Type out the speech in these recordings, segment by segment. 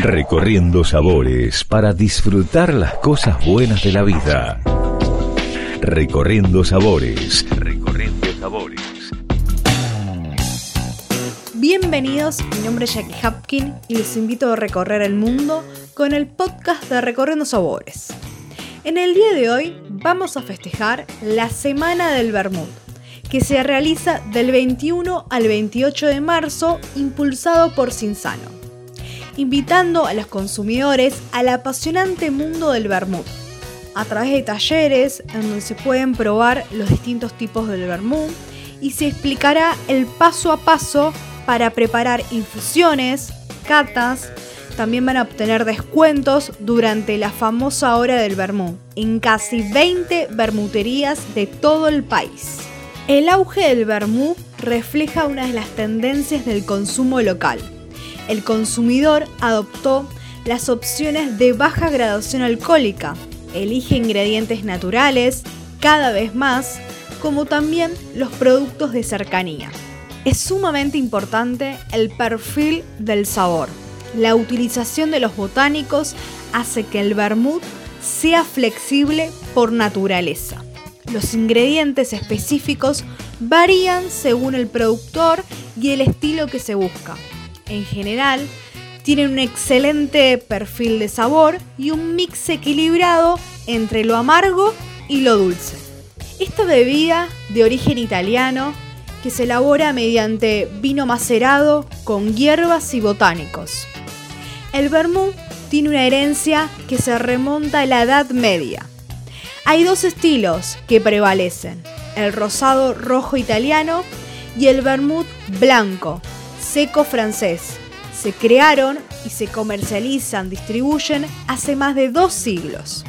Recorriendo sabores para disfrutar las cosas buenas de la vida. Recorriendo sabores. Recorriendo sabores. Bienvenidos, mi nombre es Jackie Hapkin y les invito a recorrer el mundo con el podcast de Recorriendo Sabores. En el día de hoy vamos a festejar la Semana del Vermut, que se realiza del 21 al 28 de marzo, impulsado por Cinsano, invitando a los consumidores al apasionante mundo del vermut, a través de talleres en donde se pueden probar los distintos tipos del vermut y se explicará el paso a paso para preparar infusiones, catas, también van a obtener descuentos durante la famosa hora del vermut en casi 20 bermuterías de todo el país. El auge del vermut refleja una de las tendencias del consumo local. El consumidor adoptó las opciones de baja graduación alcohólica, elige ingredientes naturales cada vez más, como también los productos de cercanía. Es sumamente importante el perfil del sabor la utilización de los botánicos hace que el vermut sea flexible por naturaleza. Los ingredientes específicos varían según el productor y el estilo que se busca. En general, tienen un excelente perfil de sabor y un mix equilibrado entre lo amargo y lo dulce. Esta bebida de origen italiano que se elabora mediante vino macerado con hierbas y botánicos. El vermut tiene una herencia que se remonta a la Edad Media. Hay dos estilos que prevalecen, el rosado rojo italiano y el vermut blanco, seco francés. Se crearon y se comercializan, distribuyen hace más de dos siglos.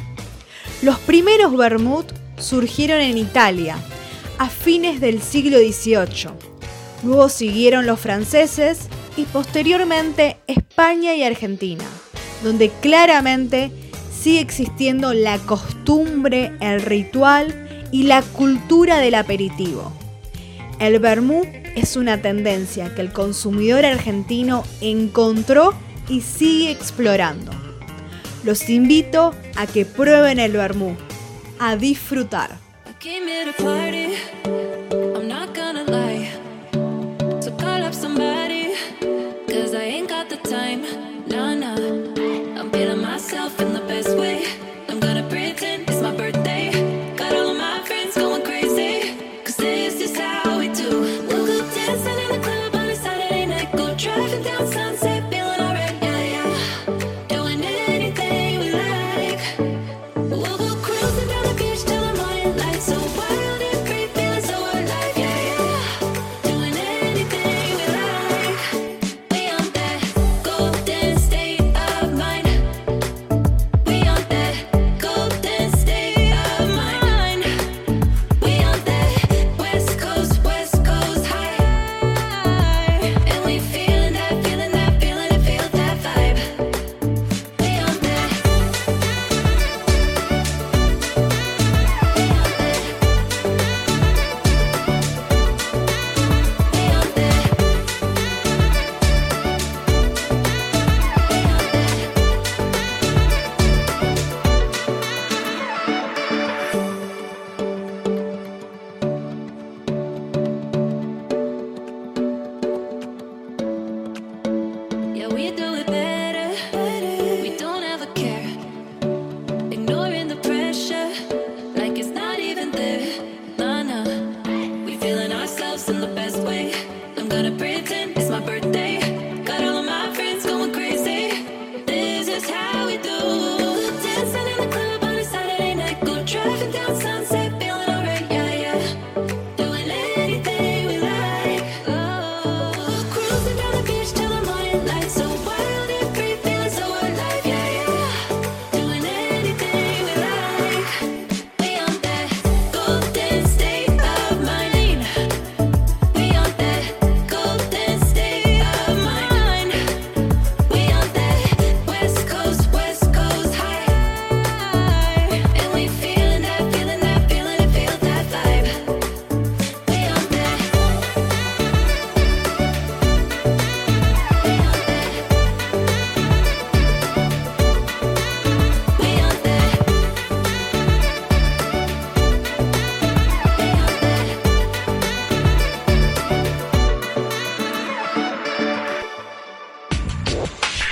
Los primeros vermut surgieron en Italia a fines del siglo XVIII. Luego siguieron los franceses y posteriormente España y Argentina, donde claramente sigue existiendo la costumbre, el ritual y la cultura del aperitivo. El vermú es una tendencia que el consumidor argentino encontró y sigue explorando. Los invito a que prueben el vermú, a disfrutar.